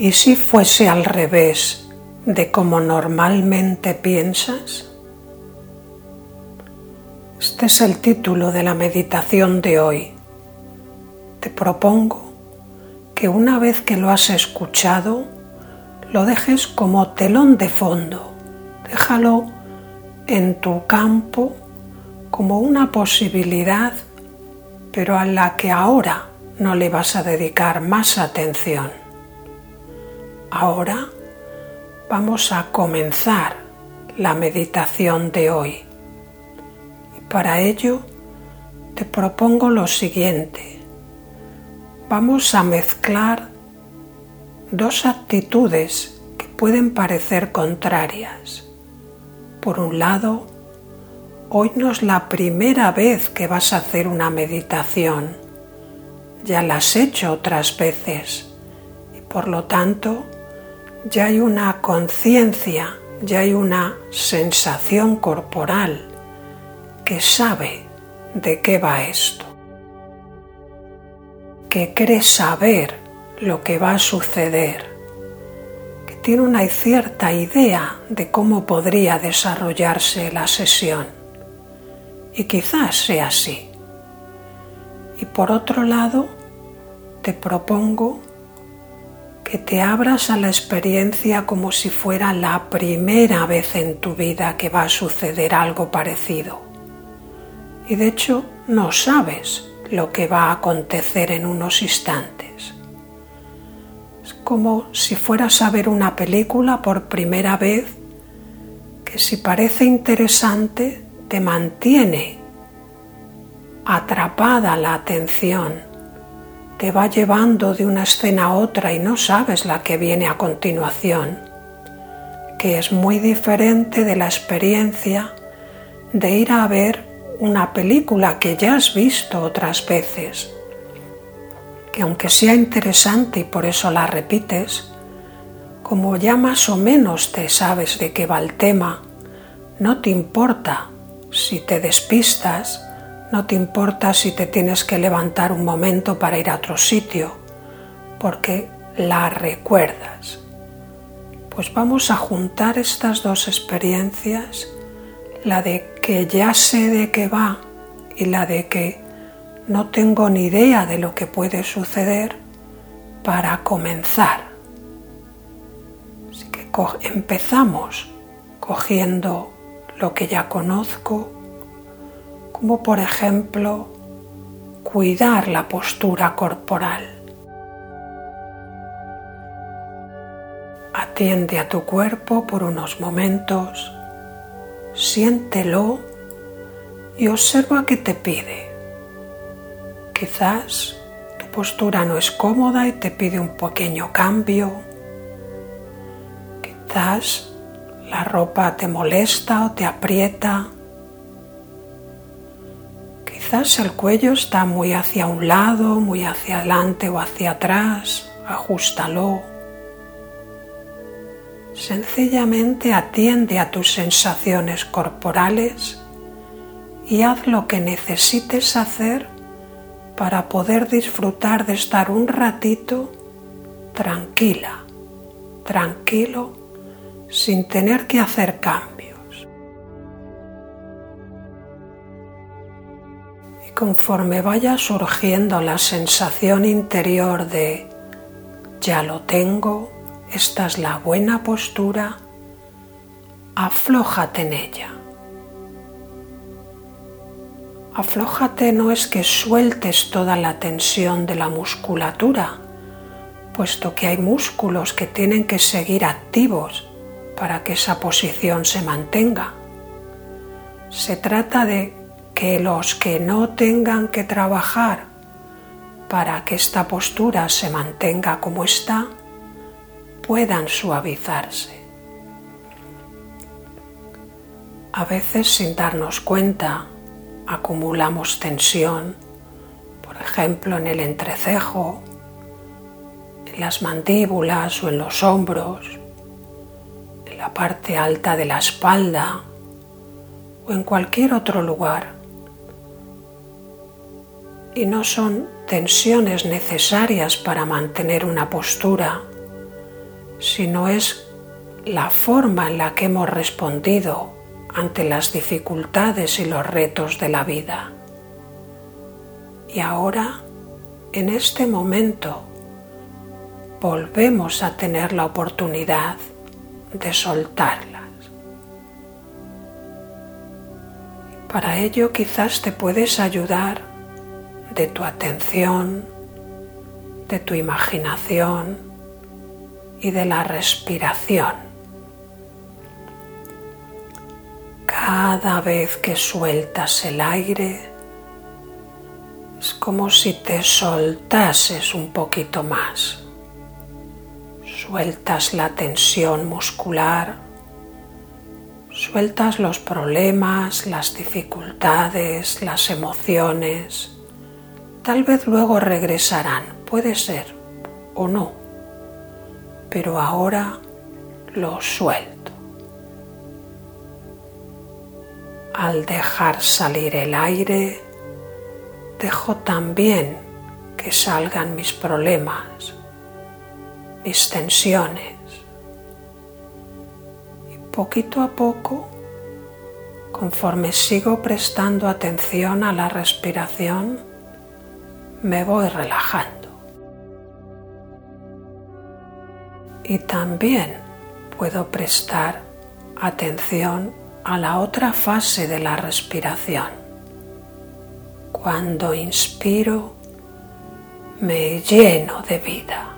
¿Y si fuese al revés de como normalmente piensas? Este es el título de la meditación de hoy. Te propongo que una vez que lo has escuchado, lo dejes como telón de fondo. Déjalo en tu campo como una posibilidad, pero a la que ahora no le vas a dedicar más atención. Ahora vamos a comenzar la meditación de hoy. Y para ello te propongo lo siguiente. Vamos a mezclar dos actitudes que pueden parecer contrarias. Por un lado, hoy no es la primera vez que vas a hacer una meditación. Ya la has hecho otras veces y por lo tanto ya hay una conciencia, ya hay una sensación corporal que sabe de qué va esto, que cree saber lo que va a suceder, que tiene una cierta idea de cómo podría desarrollarse la sesión. Y quizás sea así. Y por otro lado, te propongo que te abras a la experiencia como si fuera la primera vez en tu vida que va a suceder algo parecido. Y de hecho no sabes lo que va a acontecer en unos instantes. Es como si fueras a ver una película por primera vez que si parece interesante te mantiene atrapada la atención te va llevando de una escena a otra y no sabes la que viene a continuación, que es muy diferente de la experiencia de ir a ver una película que ya has visto otras veces, que aunque sea interesante y por eso la repites, como ya más o menos te sabes de qué va el tema, no te importa si te despistas, no te importa si te tienes que levantar un momento para ir a otro sitio, porque la recuerdas. Pues vamos a juntar estas dos experiencias, la de que ya sé de qué va y la de que no tengo ni idea de lo que puede suceder para comenzar. Así que empezamos cogiendo lo que ya conozco, como por ejemplo cuidar la postura corporal. Atiende a tu cuerpo por unos momentos, siéntelo y observa qué te pide. Quizás tu postura no es cómoda y te pide un pequeño cambio. Quizás la ropa te molesta o te aprieta Quizás el cuello está muy hacia un lado, muy hacia adelante o hacia atrás, ajustalo. Sencillamente atiende a tus sensaciones corporales y haz lo que necesites hacer para poder disfrutar de estar un ratito tranquila, tranquilo, sin tener que hacer cambio. Conforme vaya surgiendo la sensación interior de ya lo tengo, esta es la buena postura, aflójate en ella. Aflójate no es que sueltes toda la tensión de la musculatura, puesto que hay músculos que tienen que seguir activos para que esa posición se mantenga. Se trata de que los que no tengan que trabajar para que esta postura se mantenga como está, puedan suavizarse. A veces sin darnos cuenta acumulamos tensión, por ejemplo en el entrecejo, en las mandíbulas o en los hombros, en la parte alta de la espalda o en cualquier otro lugar y no son tensiones necesarias para mantener una postura, sino es la forma en la que hemos respondido ante las dificultades y los retos de la vida. Y ahora, en este momento, volvemos a tener la oportunidad de soltarlas. Para ello quizás te puedes ayudar de tu atención, de tu imaginación y de la respiración. Cada vez que sueltas el aire, es como si te soltases un poquito más. Sueltas la tensión muscular, sueltas los problemas, las dificultades, las emociones. Tal vez luego regresarán, puede ser o no, pero ahora lo suelto. Al dejar salir el aire, dejo también que salgan mis problemas, mis tensiones. Y poquito a poco, conforme sigo prestando atención a la respiración, me voy relajando. Y también puedo prestar atención a la otra fase de la respiración cuando inspiro, me lleno de vida,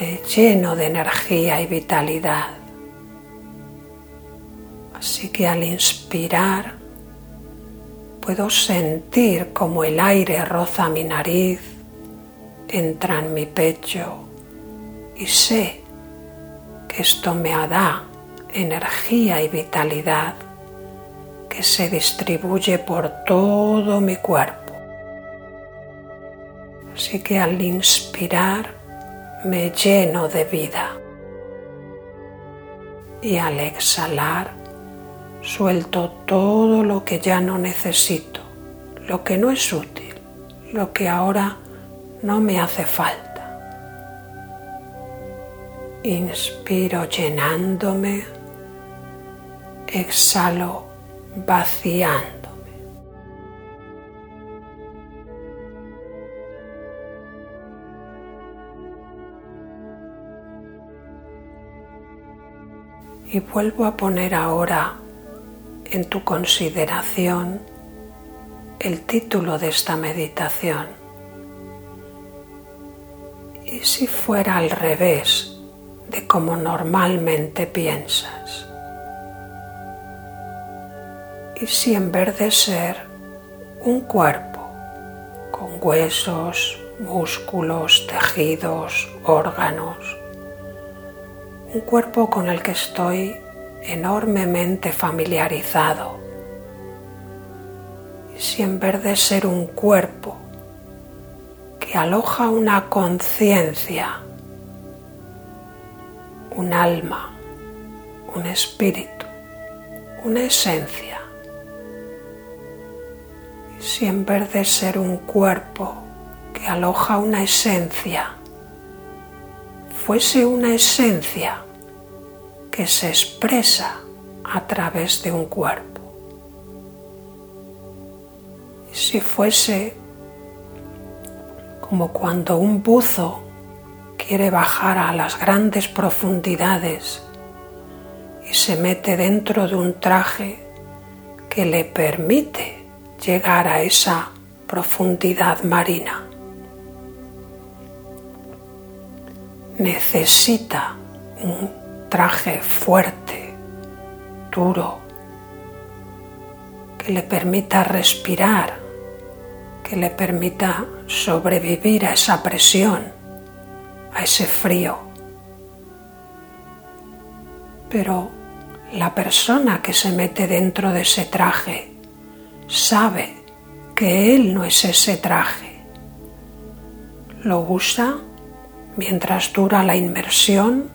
me lleno de energía y vitalidad. Así que al inspirar, puedo sentir como el aire roza mi nariz, entra en mi pecho y sé que esto me da energía y vitalidad que se distribuye por todo mi cuerpo. Así que al inspirar me lleno de vida y al exhalar suelto todo lo que ya no necesito, lo que no es útil, lo que ahora no me hace falta. Inspiro llenándome, exhalo vaciándome. Y vuelvo a poner ahora en tu consideración el título de esta meditación. ¿Y si fuera al revés de como normalmente piensas? y si en vez de ser un cuerpo con huesos, músculos, tejidos, órganos, un cuerpo con el que estoy enormemente familiarizado, y si en vez de ser un cuerpo que aloja una conciencia, un alma, un espíritu, una esencia, si en vez de ser un cuerpo que aloja una esencia, fuese una esencia que se expresa a través de un cuerpo. Si fuese como cuando un buzo quiere bajar a las grandes profundidades y se mete dentro de un traje que le permite llegar a esa profundidad marina. Necesita un traje fuerte, duro, que le permita respirar, que le permita sobrevivir a esa presión, a ese frío. Pero la persona que se mete dentro de ese traje sabe que él no es ese traje. Lo usa mientras dura la inmersión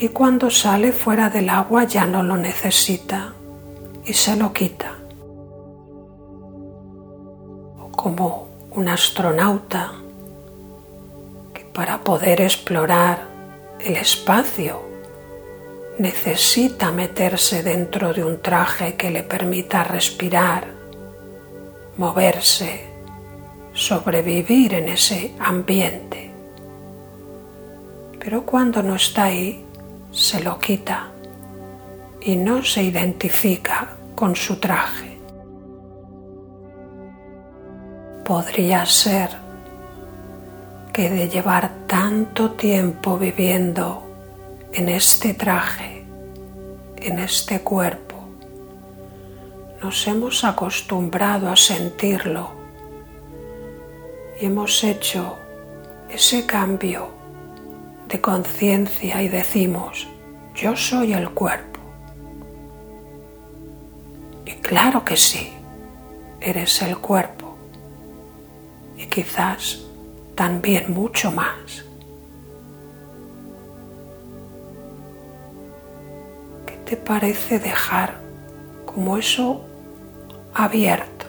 y cuando sale fuera del agua ya no lo necesita y se lo quita. O como un astronauta que para poder explorar el espacio necesita meterse dentro de un traje que le permita respirar, moverse, sobrevivir en ese ambiente. Pero cuando no está ahí, se lo quita y no se identifica con su traje. Podría ser que de llevar tanto tiempo viviendo en este traje, en este cuerpo, nos hemos acostumbrado a sentirlo y hemos hecho ese cambio de conciencia y decimos, yo soy el cuerpo. Y claro que sí, eres el cuerpo. Y quizás también mucho más. ¿Qué te parece dejar como eso abierto,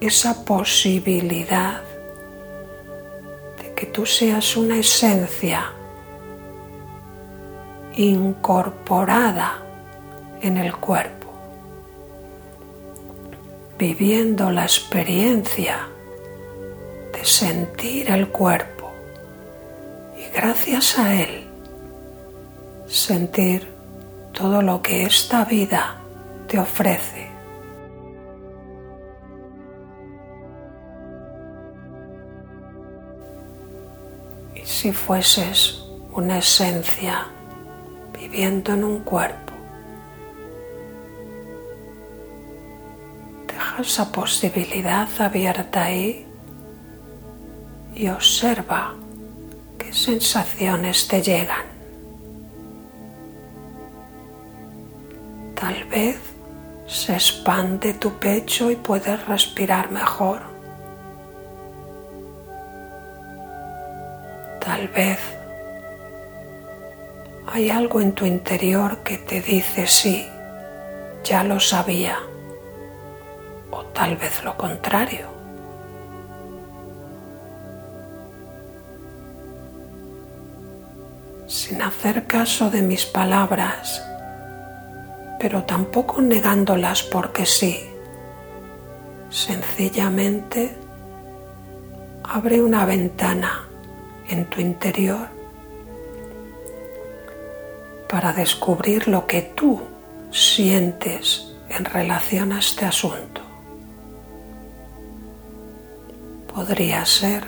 esa posibilidad de que tú seas una esencia incorporada en el cuerpo, viviendo la experiencia de sentir el cuerpo y gracias a él sentir todo lo que esta vida te ofrece. Y si fueses una esencia viviendo en un cuerpo. Deja esa posibilidad abierta ahí y observa qué sensaciones te llegan. Tal vez se expande tu pecho y puedes respirar mejor. Tal vez hay algo en tu interior que te dice sí, ya lo sabía, o tal vez lo contrario. Sin hacer caso de mis palabras, pero tampoco negándolas porque sí, sencillamente abre una ventana en tu interior para descubrir lo que tú sientes en relación a este asunto. Podría ser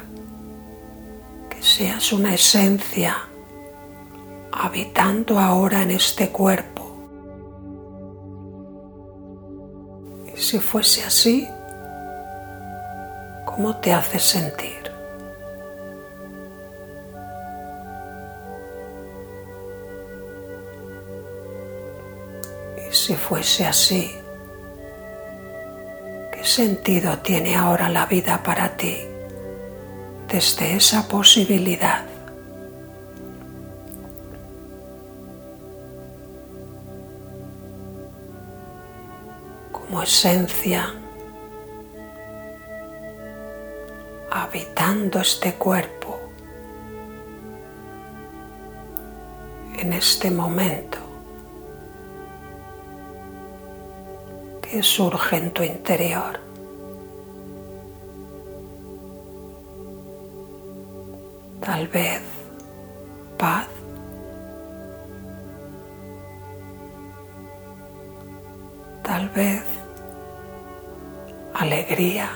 que seas una esencia habitando ahora en este cuerpo. Y si fuese así, ¿cómo te hace sentir? Si fuese así, ¿qué sentido tiene ahora la vida para ti desde esa posibilidad? Como esencia, habitando este cuerpo en este momento. Que surge en tu interior. Tal vez paz. Tal vez alegría.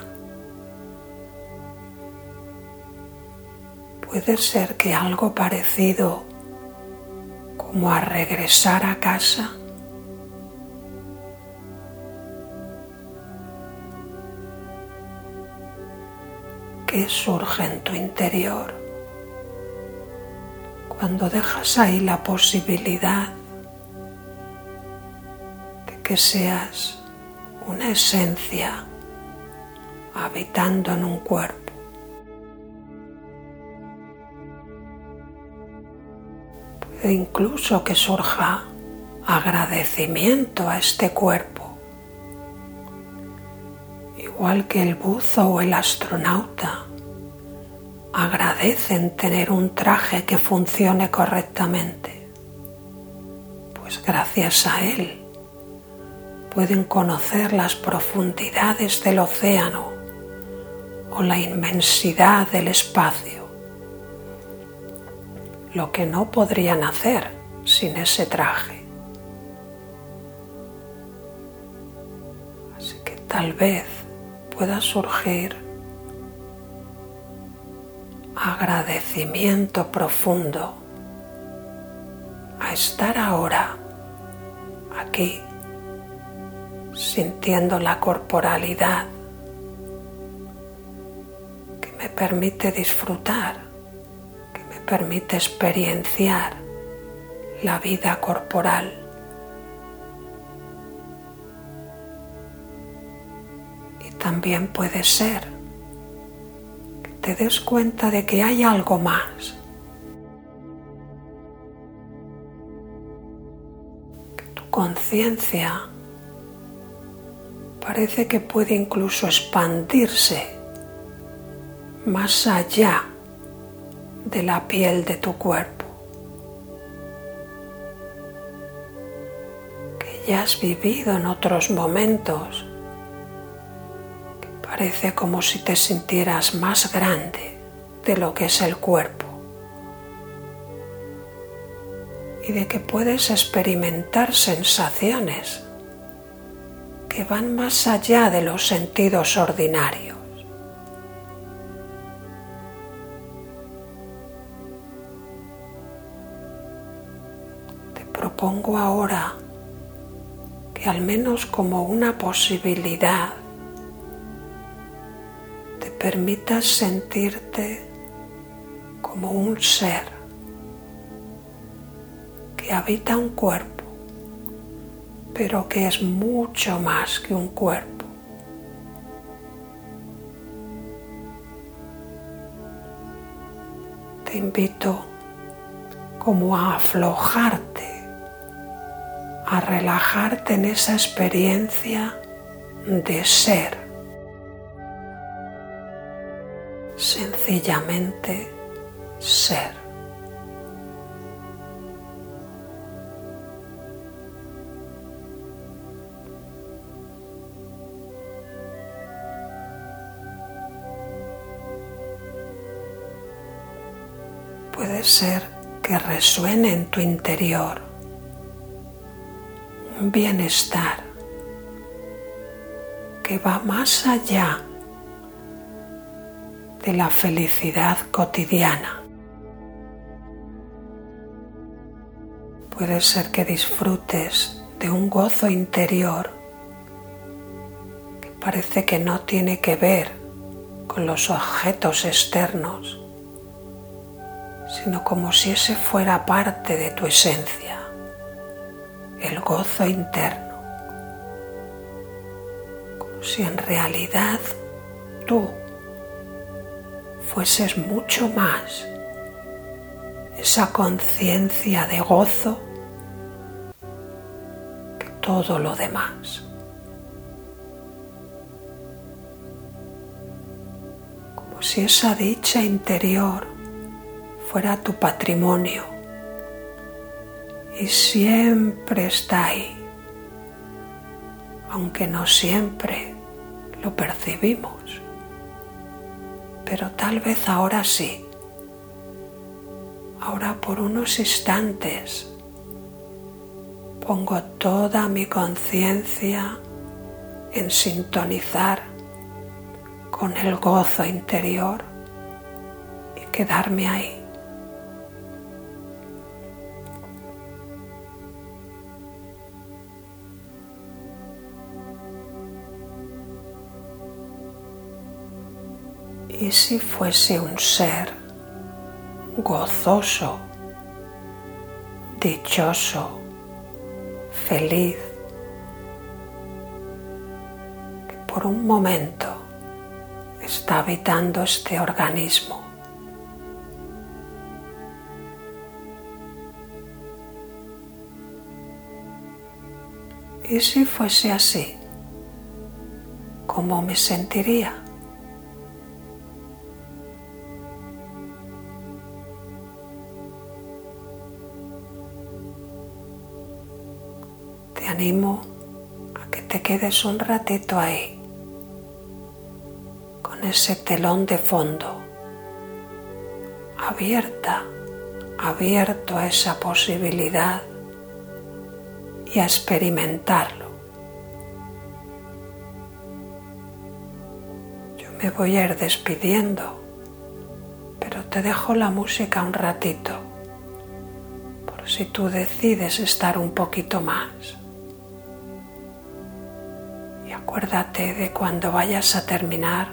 Puede ser que algo parecido como a regresar a casa que surge en tu interior cuando dejas ahí la posibilidad de que seas una esencia habitando en un cuerpo. Puede incluso que surja agradecimiento a este cuerpo igual que el buzo o el astronauta, agradecen tener un traje que funcione correctamente, pues gracias a él pueden conocer las profundidades del océano o la inmensidad del espacio, lo que no podrían hacer sin ese traje. Así que tal vez pueda surgir agradecimiento profundo a estar ahora aquí sintiendo la corporalidad que me permite disfrutar, que me permite experienciar la vida corporal. También puede ser que te des cuenta de que hay algo más. Que tu conciencia parece que puede incluso expandirse más allá de la piel de tu cuerpo. Que ya has vivido en otros momentos, parece como si te sintieras más grande de lo que es el cuerpo. Y de que puedes experimentar sensaciones que van más allá de los sentidos ordinarios. Te propongo ahora que al menos como una posibilidad permitas sentirte como un ser que habita un cuerpo pero que es mucho más que un cuerpo. Te invito como a aflojarte, a relajarte en esa experiencia de ser. Sencillamente ser. puede ser que resuene en tu interior un bienestar que va más allá la felicidad cotidiana. Puede ser que disfrutes de un gozo interior que parece que no tiene que ver con los objetos externos, sino como si ese fuera parte de tu esencia, el gozo interno, como si en realidad tú fueses mucho más esa conciencia de gozo que todo lo demás. Como si esa dicha interior fuera tu patrimonio y siempre está ahí, aunque no siempre lo percibimos, pero tal vez ahora sí, ahora por unos instantes pongo toda mi conciencia en sintonizar con el gozo interior y quedarme ahí. Y si fuese un ser gozoso, dichoso, feliz, que por un momento está habitando este organismo. ¿Y si fuese así? ¿Cómo me sentiría? Quedes un ratito ahí, con ese telón de fondo, abierta, abierto a esa posibilidad y a experimentarlo. Yo me voy a ir despidiendo, pero te dejo la música un ratito, por si tú decides estar un poquito más. Acuérdate de cuando vayas a terminar,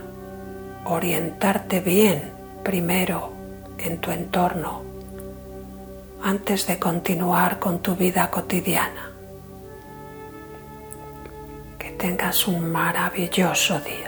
orientarte bien primero en tu entorno antes de continuar con tu vida cotidiana tengas un maravilloso día.